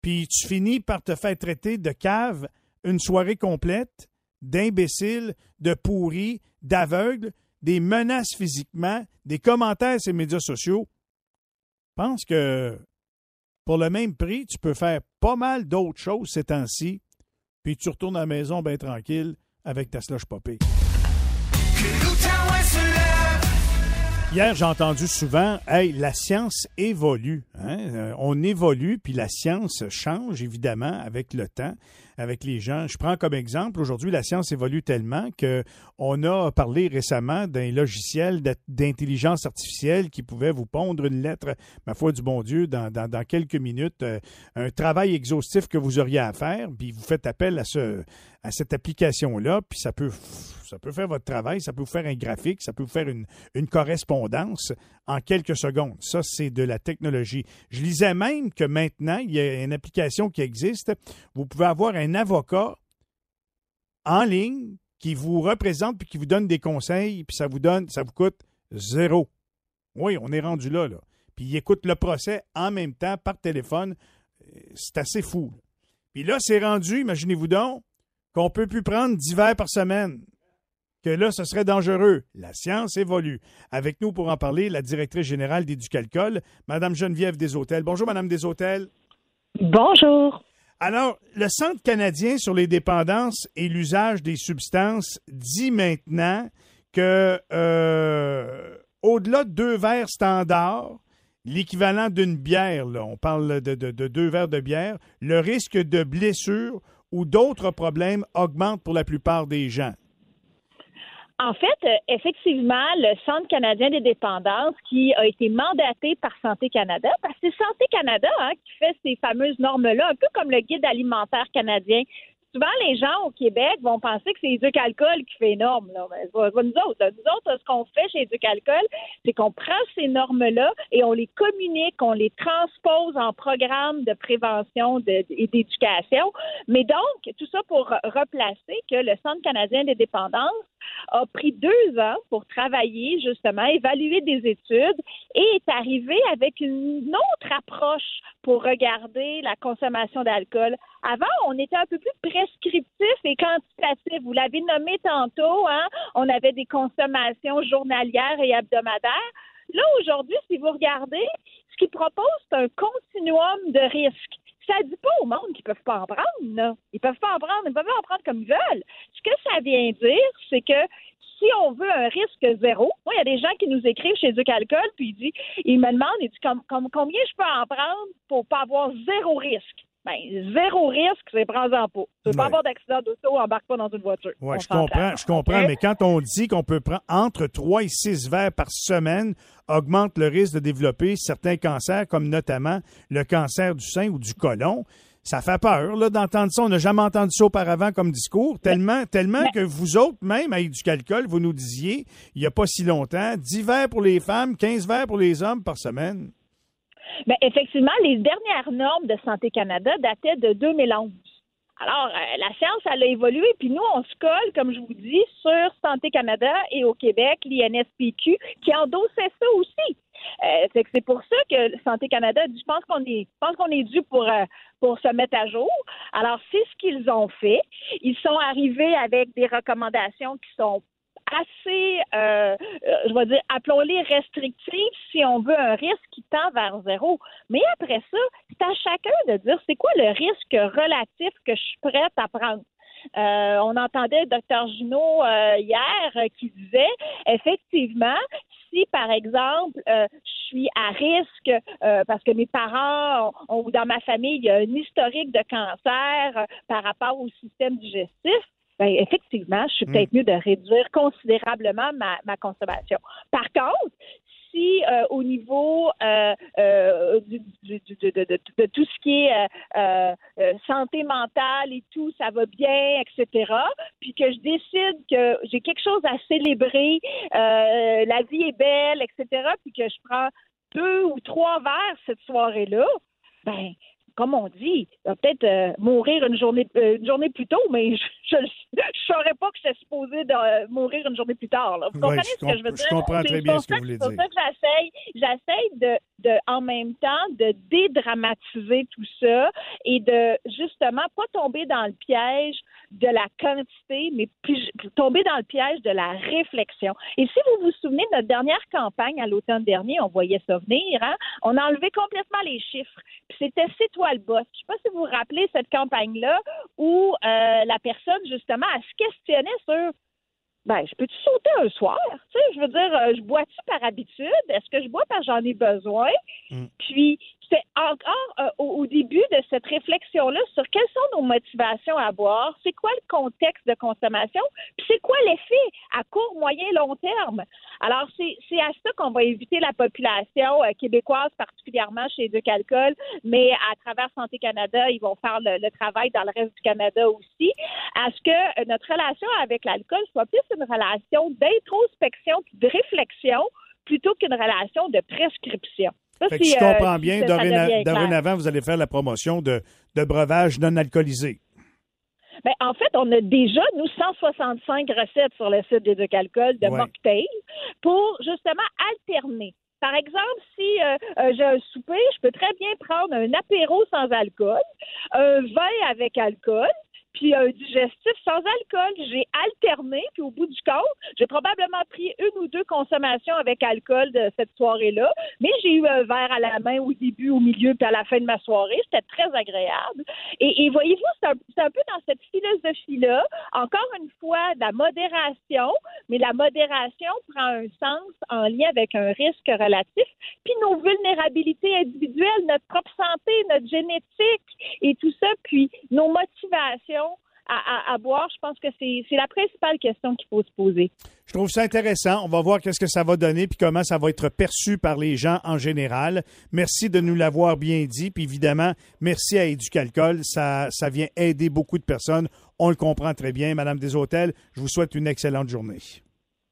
puis tu finis par te faire traiter de cave une soirée complète, d'imbécile, de pourri, d'aveugle, des menaces physiquement, des commentaires sur les médias sociaux. Je pense que pour le même prix, tu peux faire pas mal d'autres choses ces temps-ci puis tu retournes à la maison bien tranquille avec ta slush popée. Hier, j'ai entendu souvent, hey, la science évolue. Hein? Euh, on évolue, puis la science change, évidemment, avec le temps, avec les gens. Je prends comme exemple, aujourd'hui, la science évolue tellement qu'on a parlé récemment d'un logiciel d'intelligence artificielle qui pouvait vous pondre une lettre, ma foi du bon Dieu, dans, dans, quelques minutes, euh, un travail exhaustif que vous auriez à faire, puis vous faites appel à, ce, à cette application-là, puis ça peut ça peut faire votre travail, ça peut vous faire un graphique, ça peut vous faire une, correspondance en quelques secondes. Ça, c'est de la technologie. Je lisais même que maintenant, il y a une application qui existe. Vous pouvez avoir un avocat en ligne qui vous représente puis qui vous donne des conseils, puis ça vous donne, ça vous coûte zéro. Oui, on est rendu là, là. Puis il écoute le procès en même temps par téléphone. C'est assez fou. Puis là, c'est rendu, imaginez-vous donc, qu'on ne peut plus prendre 10 verres par semaine. que là, ce serait dangereux. La science évolue. Avec nous pour en parler, la directrice générale d'Éducalcool, Madame Geneviève Deshôtels. Bonjour, Madame Deshôtels. Bonjour. Alors, le Centre canadien sur les dépendances et l'usage des substances dit maintenant que euh, au-delà de deux verres standards, l'équivalent d'une bière, là, on parle de, de, de, deux verres de bière, le risque de blessure ou d'autres problèmes augmente pour la plupart des gens. En fait, euh, effectivement, le Centre canadien des dépendances qui a été mandaté par Santé Canada, parce que c'est Santé Canada hein, qui fait ces fameuses normes-là, un peu comme le guide alimentaire canadien souvent, les gens au Québec vont penser que c'est Éduc-Alcool qui fait norme. Là. Ben, nous autres, nous autres, ce qu'on fait chez Éduc-Alcool, c'est qu'on prend ces normes-là et on les communique, on les transpose en programme de prévention et d'éducation. Mais donc, tout ça pour replacer que le Centre canadien des dépendances a pris deux ans pour travailler, justement, évaluer des études et est arrivé avec une autre approche pour regarder la consommation d'alcool. Avant, on était un peu plus prescriptif et quantitatif. Vous l'avez nommé tantôt, hein? on avait des consommations journalières et hebdomadaires. Là, aujourd'hui, si vous regardez, ce qu'ils proposent, c'est un continuum de risques ça dit pas au monde qu'ils peuvent pas en prendre. Là. Ils peuvent pas en prendre, ils peuvent en prendre comme ils veulent. Ce que ça vient dire, c'est que si on veut un risque zéro, moi, il y a des gens qui nous écrivent chez Duc Alcool, puis ils, disent, ils me demandent, ils disent, combien je peux en prendre pour pas avoir zéro risque? Ben, zéro risque, c'est prends-en pas. Tu veux pas avoir d'accident d'auto, embarque pas dans une voiture. Oui, je comprends, je comprends, mais quand on dit qu'on peut prendre entre 3 et 6 verres par semaine, augmente le risque de développer certains cancers, comme notamment le cancer du sein ou du côlon, ça fait peur là, d'entendre ça. On n'a jamais entendu ça auparavant comme discours, tellement, tellement que vous autres, même avec du calcul, vous nous disiez, il n'y a pas si longtemps, 10 verres pour les femmes, 15 verres pour les hommes par semaine. Bien, effectivement, les dernières normes de Santé Canada dataient de 2011. Alors, euh, la science, elle a évolué, puis nous, on se colle, comme je vous dis, sur Santé Canada et au Québec, l'INSPQ, qui endossait ça aussi. Euh, c'est pour ça que Santé Canada dit, je pense qu'on est, pense qu'on est dû pour euh, pour se mettre à jour. Alors c'est ce qu'ils ont fait. Ils sont arrivés avec des recommandations qui sont assez, euh, euh, je vais dire, appelons-les restrictives si on veut un risque qui tend vers zéro. Mais après ça, c'est à chacun de dire c'est quoi le risque relatif que je suis prête à prendre? Euh, on entendait le docteur Junot hier qui disait effectivement si par exemple je suis à risque parce que mes parents ou dans ma famille il y a un historique de cancer par rapport au système digestif, ben, effectivement, je suis hmm. peut-être mieux de réduire considérablement ma, consommation. Par contre, si euh, au niveau euh, euh, de, tout ce qui est santé mentale et tout, ça va bien, etc., puis que je décide que j'ai quelque chose à célébrer, la vie est belle, etc., puis que je prends deux ou trois verres cette soirée-là, ben comme on dit, peut-être euh, mourir une journée, euh, une journée plus tôt, mais je ne saurais pas que c'est supposé de euh, mourir une journée plus tard. Vous comprenez ce que je veux dire? Je comprends très bien ce que vous voulez dire. C'est pour ça que j'essaye, de, de, en même temps, de dédramatiser tout ça et de justement pas tomber dans le piège de la quantité, mais tomber dans le piège de la réflexion. Et si vous vous souvenez de notre dernière campagne à l'automne dernier, on voyait ça venir, hein? on a enlevé complètement les chiffres. Puis c'était toi le boss. Je ne sais pas si vous vous rappelez cette campagne-là où euh, la personne, justement, elle se questionnait sur ben, je peux-tu sauter un soir? Tu sais, je veux dire, euh, je bois-tu par habitude? Est-ce que je bois parce que j'en ai besoin? Mm. Puis, c'est encore euh, au, début de cette réflexion-là sur quelles sont nos motivations à boire, c'est quoi le contexte de consommation, puis c'est quoi l'effet à court, moyen, long terme. Alors, c'est à ça qu'on va éviter la population euh, québécoise, particulièrement chez Duc Alcool, mais à travers Santé Canada, ils vont faire le, travail dans le reste du Canada aussi, à ce que euh, notre relation avec l'alcool soit plus une relation d'introspection de réflexion plutôt qu'une relation de prescription je comprends euh, bien, dorénavant, vous allez faire la promotion de, de breuvages non alcoolisés. Ben, en fait, on a déjà, nous, 165 recettes sur le site des Alcool de mocktails pour justement alterner. Par exemple, si euh, euh, j'ai un souper, je peux très bien prendre un apéro sans alcool, un vin avec alcool, puis un digestif sans alcool. J'ai alterné, puis au bout du compte, j'ai probablement pris une ou deux consommations avec alcool de cette soirée-là, mais j'ai eu un verre à la main au début, au milieu, puis à la fin de ma soirée. C'était très agréable. Et, voyez-vous, c'est un, un peu dans cette philosophie-là, encore une fois, la modération, mais la modération prend un sens en lien avec un risque relatif, puis nos vulnérabilités individuelles, notre propre santé, notre génétique et tout ça, puis nos motivations à, à, à boire, je pense que c'est la principale question qu'il faut se poser. Je trouve ça intéressant. On va voir qu'est-ce que ça va donner puis comment ça va être perçu par les gens en général. Merci de nous l'avoir bien dit. Puis évidemment, merci à Éducalcool. Ça, ça vient aider beaucoup de personnes. On le comprend très bien. Madame Deshôtels, je vous souhaite une excellente journée.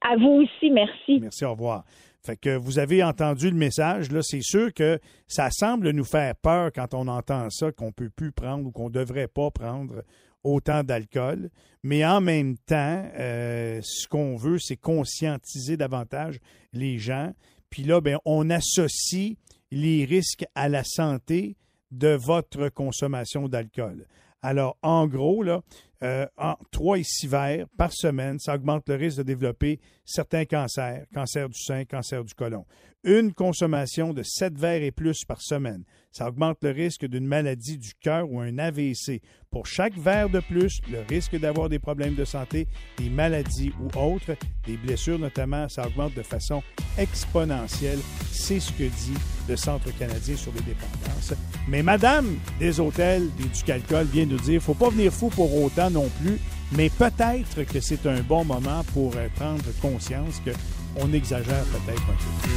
À vous aussi, merci. Merci, au revoir. Fait que vous avez entendu le message, là, c'est sûr que ça semble nous faire peur quand on entend ça, qu'on peut plus prendre ou qu'on devrait pas prendre autant d'alcool. Mais en même temps, euh, ce qu'on veut, c'est conscientiser davantage les gens. Puis là, ben, on associe les risques à la santé de votre consommation d'alcool. Alors, en gros, là, euh, en 3 et 6 verres par semaine, ça augmente le risque de développer certains cancers, cancer du sein, cancer du côlon. Une consommation de 7 verres et plus par semaine, ça augmente le risque d'une maladie du cœur ou un AVC. Pour chaque verre de plus, le risque d'avoir des problèmes de santé, des maladies ou autres, des blessures notamment, ça augmente de façon exponentielle. C'est ce que dit le Centre canadien sur les dépendances. Mais Madame des hôtels et du calcul vient nous dire, faut pas venir fou pour autant non plus, mais peut-être que c'est un bon moment pour euh, prendre conscience que on exagère peut-être un peu.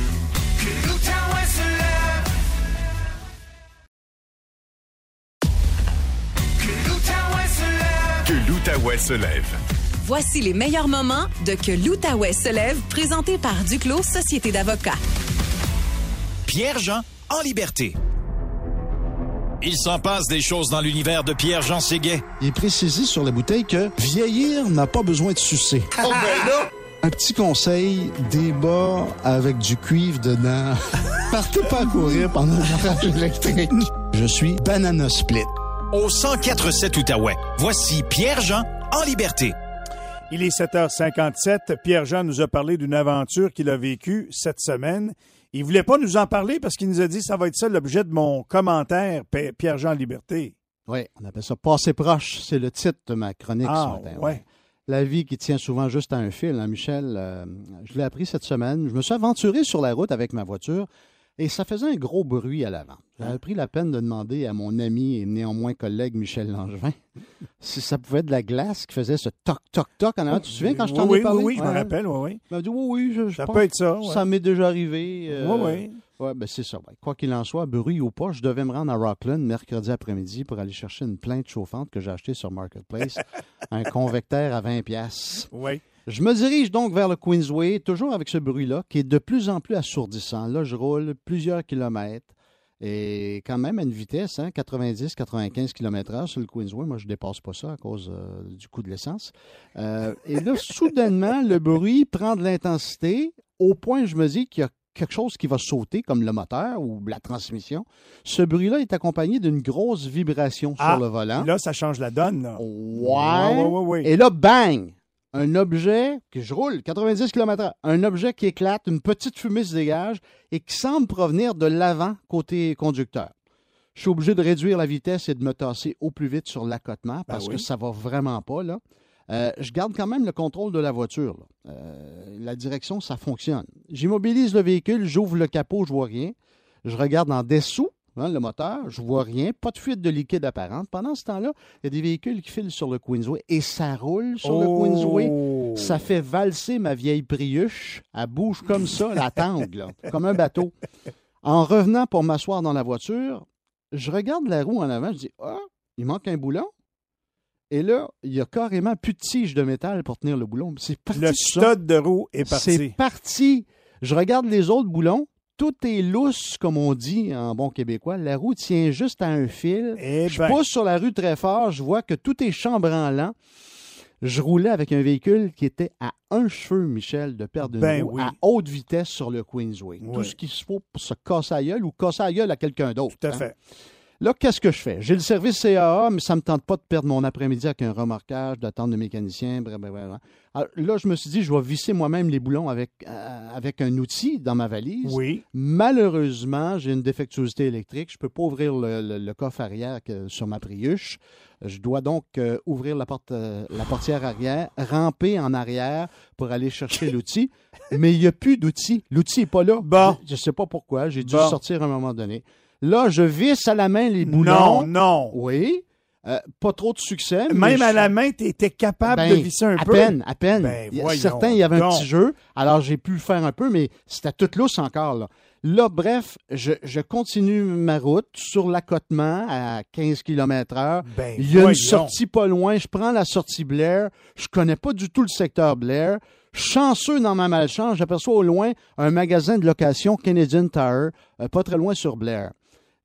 Que l'Outaouais se lève. Voici les meilleurs moments de Que l'Outaouais se lève, présenté par Duclos Société d'avocats. Pierre-Jean en liberté. Il s'en passe des choses dans l'univers de Pierre-Jean Séguet. Il est précisé sur la bouteille que vieillir n'a pas besoin de sucer. Un petit conseil, débat avec du cuivre dedans. Partez pas à courir pendant le électrique. Je suis Banana Split. Au 1047 Outaouais, voici Pierre-Jean en liberté. Il est 7h57. Pierre-Jean nous a parlé d'une aventure qu'il a vécue cette semaine. Il voulait pas nous en parler parce qu'il nous a dit ça va être ça l'objet de mon commentaire, Pierre-Jean Liberté. Oui, on appelle ça passer proche. C'est le titre de ma chronique Ah, ce matin. ouais. La vie qui tient souvent juste à un fil, hein, Michel. euh, je l'ai appris cette semaine. Je me suis aventuré sur la route avec ma voiture et ça faisait un gros bruit à l'avant. J'avais pris la peine de demander à mon ami et néanmoins collègue Michel Langevin si ça pouvait être de la glace qui faisait ce toc, toc, toc en avant. Tu te souviens quand je t'en oui, ai parlé? Oui, oui, je me rappelle, oui, oui. Il m'a dit oui, oui, je, je Ça pense peut être ça, ouais. Ça m'est déjà arrivé. euh, Oui, oui. Ouais, ben c'est ça. Ouais. Quoi qu'il en soit, bruit ou pas, je devais me rendre à Rockland mercredi après-midi pour aller chercher une plainte chauffante que j'ai achetée sur Marketplace, un convecteur à 20 pièces. Oui. Je me dirige donc vers le Queensway, toujours avec ce bruit-là, qui est de plus en plus assourdissant. Là, je roule plusieurs kilomètres et quand même à une vitesse, hein, 90-95 km/h sur le Queensway. Moi, je dépasse pas ça à cause euh, du coût de l'essence. Euh, et là, soudainement, le bruit prend de l'intensité au point, je me dis qu'il y a quelque chose qui va sauter, comme le moteur ou la transmission. Ce bruit-là est accompagné d'une grosse vibration Ah, sur le volant. Là, ça change la donne. Là. Ouais. Ouais, ouais, ouais, ouais. Et là, bang! Un objet que je roule 90 km/h, un objet qui éclate, une petite fumée se dégage et qui semble provenir de l'avant côté conducteur. Je suis obligé de réduire la vitesse et de me tasser au plus vite sur l'accotement parce Ben oui. que ça va vraiment pas là. Euh, je garde quand même le contrôle de la voiture. là. Euh, la direction, ça fonctionne. J'immobilise le véhicule, j'ouvre le capot, je vois rien. Je regarde en dessous hein, le moteur, je vois rien, pas de fuite de liquide apparente. Pendant ce temps-là, il y a des véhicules qui filent sur le Queensway et ça roule sur le Queensway. Oh. Ça fait valser ma vieille Priuche. Elle bouge comme ça, la tangue, là, comme un bateau. En revenant pour m'asseoir dans la voiture, je regarde la roue en avant, je dis Ah, il manque un boulon. Et là, il y a carrément plus de tige de métal pour tenir le boulon. C'est parti. Le stud de roue est C'est parti. parti. Je regarde les autres boulons. Tout est lousse, comme on dit en bon québécois. La roue tient juste à un fil. Eh je ben. pousse sur la rue très fort. Je vois que tout est chambranlant. Je roulais avec un véhicule qui était à un cheveu, Michel, de perdre une Ben roue oui. à haute vitesse sur le Queensway. Oui. Tout ce qu'il se faut pour se casser la gueule ou casser la gueule à quelqu'un d'autre. Tout à hein. fait. Là, qu'est-ce que je fais? J'ai le service CAA, mais ça ne me tente pas de perdre mon après-midi avec un remorquage, d'attendre le mécanicien, bref. Alors, là, je me suis dit, je vais visser moi-même les boulons avec, euh, avec un outil dans ma valise. Oui. Malheureusement, j'ai une défectuosité électrique. Je ne peux pas ouvrir le, le- le coffre arrière que- sur ma Priuche. Je dois donc euh, ouvrir la, porte, euh, la portière arrière, ramper en arrière pour aller chercher l'outil. Mais il n'y a plus d'outil. L'outil n'est pas là. Bon. Je ne sais pas pourquoi. J'ai dû Bon. sortir à un moment donné. Là, je visse à la main les boulons. Non, non. Oui. Euh, pas trop de succès. mais Même je- à la main, tu étais capable ben, de visser un à peu. peine, à peine. Ben, certains, il y avait un petit jeu, alors j'ai pu faire un peu, mais c'était tout lousse encore. Là, Là, bref, je, je continue ma route sur l'accotement à 15 km heure. Ben, Il y a une sortie pas loin. Je prends la sortie Blair. Je connais pas du tout le secteur Blair. Chanceux dans ma malchance, j'aperçois au loin un magasin de location Canadian Tire, euh, pas très loin sur Blair.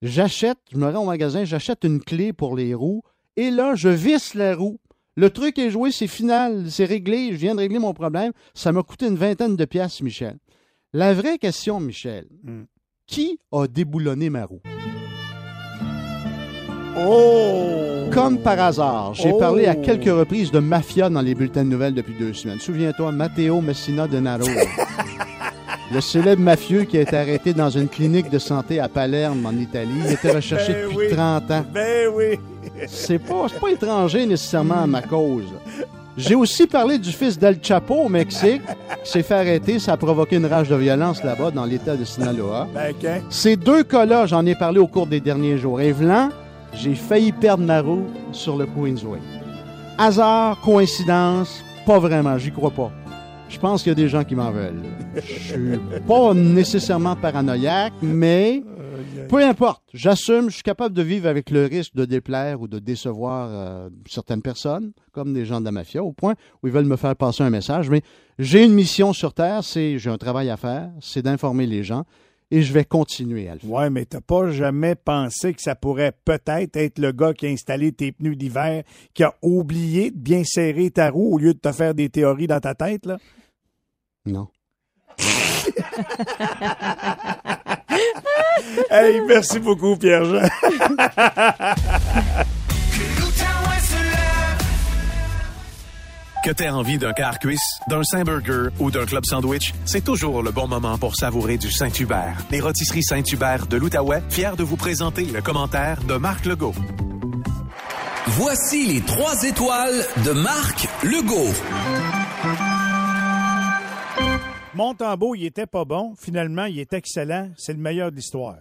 J'achète, je me rends au magasin, j'achète une clé pour les roues et là, je visse la roue. Le truc est joué, c'est final, c'est réglé, je viens de régler mon problème. Ça m'a coûté une vingtaine de piastres, Michel. La vraie question, Michel, Hmm. qui a déboulonné ma roue? Oh! Comme par hasard, j'ai Oh. parlé à quelques reprises de mafia dans les bulletins de nouvelles depuis deux semaines. Souviens-toi, Matteo Messina Denaro. le célèbre mafieux qui a été arrêté dans une clinique de santé à Palerme, en Italie. Il était recherché Ben depuis oui. 30 ans. Ben oui. C'est pas, c'est pas étranger nécessairement à ma cause. J'ai aussi parlé du fils d'El Chapo au Mexique, qui s'est fait arrêter. Ça a provoqué une rage de violence là-bas, dans l'état de Sinaloa. Ben, qu'un- Ces deux cas-là, j'en ai parlé au cours des derniers jours. Et v'lan, j'ai failli perdre ma roue sur le Queensway. Hasard, coïncidence, pas vraiment, j'y crois pas. Je pense qu'il y a des gens qui m'en veulent. Je suis pas nécessairement paranoïaque, mais peu importe. J'assume, je suis capable de vivre avec le risque de déplaire ou de décevoir euh, certaines personnes, comme des gens de la mafia, au point où ils veulent me faire passer un message. Mais j'ai une mission sur Terre, c'est j'ai un travail à faire, c'est d'informer les gens et je vais continuer à le faire. Ouais, mais t'as pas jamais pensé que ça pourrait peut-être être le gars qui a installé tes pneus d'hiver, qui a oublié de bien serrer ta roue au lieu de te faire des théories dans ta tête, là? Non. Hey, merci beaucoup, Pierre-Jean. Que t'aies envie d'un car cuisse, d'un Saint-Burger ou d'un club sandwich, c'est toujours le bon moment pour savourer du Saint-Hubert. Les rôtisseries Saint-Hubert de l'Outaouais, fiers de vous présenter le commentaire de Marc Legault. Voici les trois étoiles de Marc Legault. Montembeau, il était pas bon. Finalement, il est excellent. C'est le meilleur de l'histoire.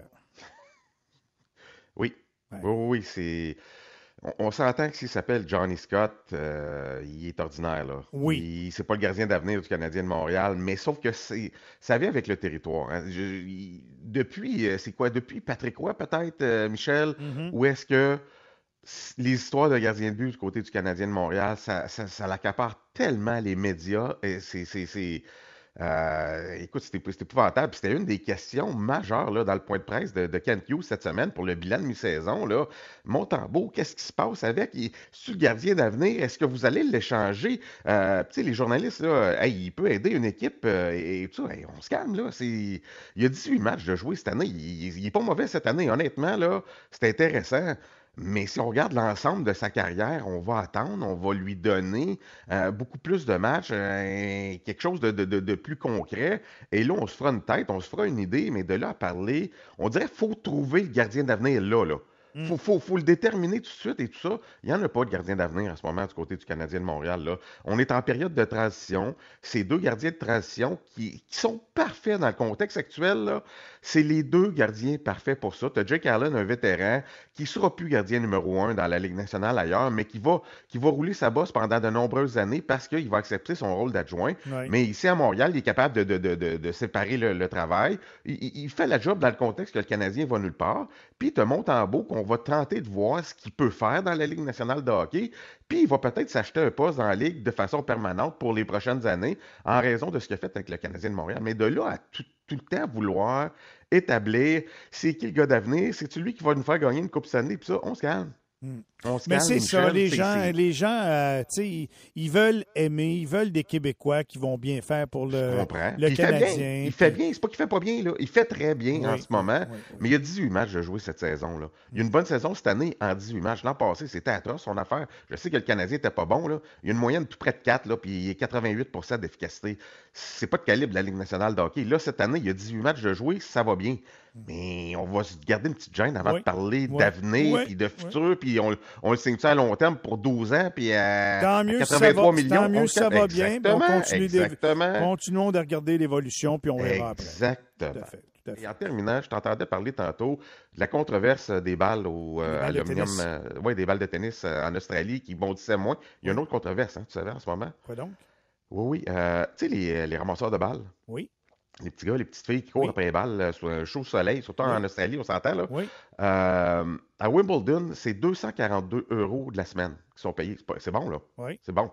Oui. Oui, oui, oui, c'est. On, on s'entend que s'il s'appelle Johnny Scott, euh, il est ordinaire, là. Oui. Il- C'est pas le gardien d'avenir du Canadien de Montréal, mais sauf que c'est. Ça vient avec le territoire. hein. Je- depuis, euh, c'est quoi? Depuis Patrick Roy, peut-être, euh, Michel? Mhm. Ou est-ce que les histoires de gardien de but du côté du Canadien de Montréal, ça, ça, ça l'accapare tellement les médias. et c'est- euh, écoute, c'était, épouvantable. C'était une des questions majeures là, dans le point de presse de, de cette semaine pour le bilan de mi-saison. Montembeau, qu'est-ce qui se passe avec? C'est le gardien d'avenir? Est-ce que vous allez l'échanger? Euh, les journalistes, là, hey, il peut aider une équipe euh, et, tout ça. On se calme, là. Il y a 18 matchs de jouer cette année. Il, il est pas mauvais cette année. Honnêtement, c'est intéressant. Mais si on regarde l'ensemble de sa carrière, on va attendre, on va lui donner euh, beaucoup plus de matchs, euh, quelque chose de, de- de- de plus concret. Et là, on se fera une tête, on se fera une idée, mais de là à parler, on dirait qu'il faut trouver le gardien d'avenir là, là. Faut, faut, faut le déterminer tout de suite et tout ça. Il n'y en a pas de gardien d'avenir en ce moment du côté du Canadien de Montréal. Là. On est en période de transition. Ces deux gardiens de transition qui, qui sont parfaits dans le contexte actuel, là, c'est les deux gardiens parfaits pour ça. Tu as Jake Allen, un vétéran, qui ne sera plus gardien numéro un dans la Ligue nationale ailleurs, mais qui va, qui va rouler sa bosse pendant de nombreuses années parce qu'il va accepter son rôle d'adjoint. Mais ici à Montréal, il est capable de, de- de- de- de séparer le, le travail. Il, il- il fait la job dans le contexte que le Canadien va nulle part. Puis il te monte en beau qu'on va tenter de voir ce qu'il peut faire dans la Ligue nationale de hockey. Puis il va peut-être s'acheter un poste dans la Ligue de façon permanente pour les prochaines années en raison de ce qu'il a fait avec le Canadien de Montréal. Mais de là à tout, tout le temps vouloir établir c'est qui le gars d'avenir, c'est-tu lui qui va nous faire gagner une Coupe Stanley, puis ça, on se calme. On se Mais c'est ça, les gens, les gens, euh, tu sais, ils, ils veulent aimer, ils veulent des Québécois qui vont bien faire pour le, comprends. le il fait Canadien. bien. Il fait bien. C'est pas qu'il fait pas bien, là. Il fait très bien en ce moment. oui, oui. Mais il y a 18 matchs de jouer cette saison, là. Il y a une bonne saison cette année en 18 matchs. L'an passé, c'était atroce son affaire. Je sais que le Canadien était pas bon, là. Il y a une moyenne de tout près de 4, là, puis il a 88 d'efficacité. C'est pas de calibre de la Ligue nationale de hockey. Là, cette année, il y a 18 matchs de jouer, ça va bien. Mais on va se garder une petite gêne avant Oui. de parler Oui. d'avenir, puis de futur, puis on, on le signe ça à long terme pour 12 ans, puis à, Tant à mieux, ça 83 va, millions. tant mieux on ça va bien. On Exactement, continue de- continuons de regarder l'évolution, puis on verra après. Exactement. Tout à fait, à. Et en terminant, je t'entendais parler tantôt de la controverse des balles au euh, balles de aluminium, tennis. euh, ouais, des balles de tennis euh, en Australie qui bondissaient moins. Il y a une autre controverse, hein, tu savais, en ce moment? Quoi donc? Oui, oui. euh, tu sais, les, les ramasseurs de balles, Oui, les petits gars, les petites filles qui courent Oui. après les balles euh, sous un chaud soleil, surtout Oui. en Australie, on s'entend, là. oui. Euh, à Wimbledon, c'est 242 euros de la semaine qui sont payés. C'est bon, là. Oui. C'est bon.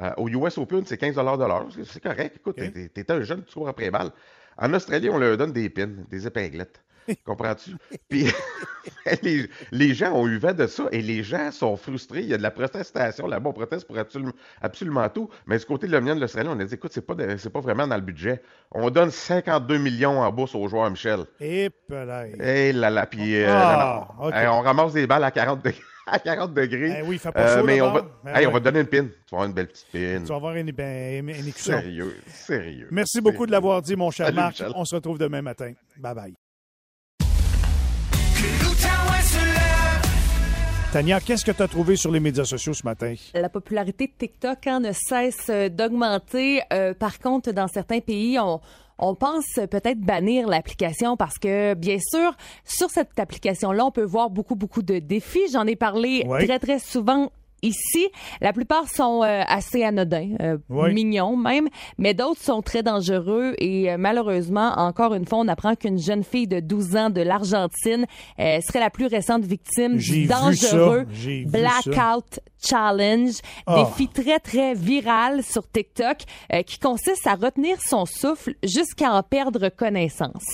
Euh, au US Open, c'est 15 de l'heure. C'est- correct. Écoute, t'es un jeune, tu cours après les balles. En Australie, on leur donne des pins, des épinglettes. Comprends-tu? Puis les, les gens ont eu vent de ça et les gens sont frustrés. Il y a de la protestation là-bas. On proteste pour absolument, absolument tout. Mais du côté de l'Union de l'Australie, on a dit écoute, c'est pas, de- pas vraiment dans le budget. On donne 52 millions en bourse aux joueurs, Michel. Et là, Et là là, puis euh, Ah. Hey, on ramasse des balles à 40 degrés. À 40 degrés. Eh oui, il fait pas Euh, mais on va, Ben hey, on va te donner une pin. Tu vas avoir une belle petite pin. tu vas avoir une, ben, une émission. Sérieux, sérieux. Merci beaucoup de l'avoir dit, mon cher Salut, Marc. Michel. On se retrouve demain matin. Bye bye. Tania, qu'est-ce que tu as trouvé sur les médias sociaux ce matin? La popularité de TikTok hein, ne cesse euh, d'augmenter. Euh, par contre, dans certains pays, on, on pense peut-être bannir l'application parce que, bien sûr, sur cette application-là, on peut voir beaucoup, beaucoup de défis. J'en ai parlé très, très souvent ici. La plupart sont euh, assez anodins, euh, mignons même, mais d'autres sont très dangereux et euh, malheureusement, encore une fois, on apprend qu'une jeune fille de 12 ans de l'Argentine euh, serait la plus récente victime du dangereux. Blackout Challenge, Ah. défi très très viral sur TikTok euh, qui consiste à retenir son souffle jusqu'à en perdre connaissance.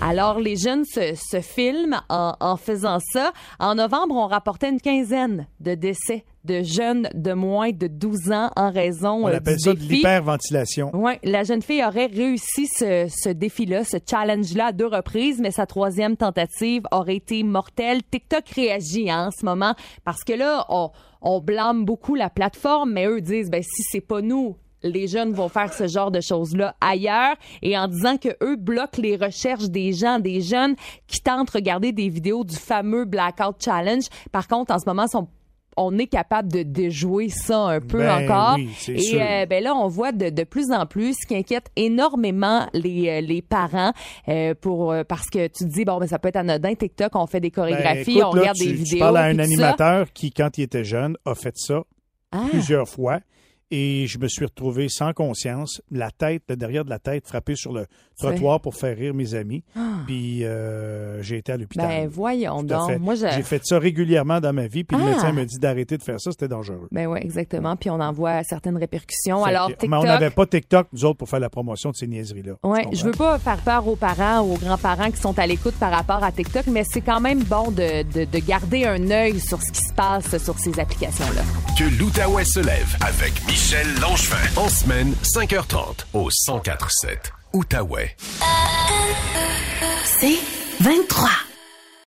Alors les jeunes se, se filment en, en faisant ça. En novembre, on rapportait une quinzaine de décès de jeunes de moins de 12 ans en raison On euh, appelle du ça de l'hyperventilation. Oui, la jeune fille aurait réussi ce, ce défi-là, ce challenge-là à deux reprises, mais sa troisième tentative aurait été mortelle. TikTok réagit hein, en ce moment parce que là, on, on blâme beaucoup la plateforme, mais eux disent, ben si c'est pas nous, les jeunes vont faire ce genre de choses-là ailleurs et en disant que eux bloquent les recherches des gens, des jeunes qui tentent de regarder des vidéos du fameux Blackout Challenge. Par contre, en ce moment, sont on est capable de déjouer ça un peu Ben encore. oui, et euh, ben là, on voit de, de plus en plus ce qui inquiète énormément les, euh, les parents euh, pour euh, parce que tu te dis bon ben ça peut être anodin TikTok, on fait des Ben, chorégraphies, écoute, on là, regarde tu, des vidéos. parles à un ça. animateur qui, quand il était jeune, a fait ça Ah. plusieurs fois. Et je me suis retrouvé sans conscience, la tête, le derrière de la tête frappé sur le trottoir pour faire rire mes amis. Puis euh, j'ai été à l'hôpital. Ben voyons donc. fait. Moi je J'ai fait ça régulièrement dans ma vie, puis le Ah. médecin m'a dit d'arrêter de faire ça, c'était dangereux. Ben oui, exactement. Puis on en voit certaines répercussions. Fait Alors TikTok. Mais on n'avait pas TikTok, nous autres, pour faire la promotion de ces niaiseries-là. Ouais, Tu je veux pas faire peur aux parents ou aux grands-parents qui sont à l'écoute par rapport à TikTok, mais c'est quand même bon de, de, de garder un œil sur ce qui se passe sur ces applications-là. Que l'Outaouais se lève avec Michel Langevin. En semaine, 5h30 au 104.7 Outaouais. C'est 23.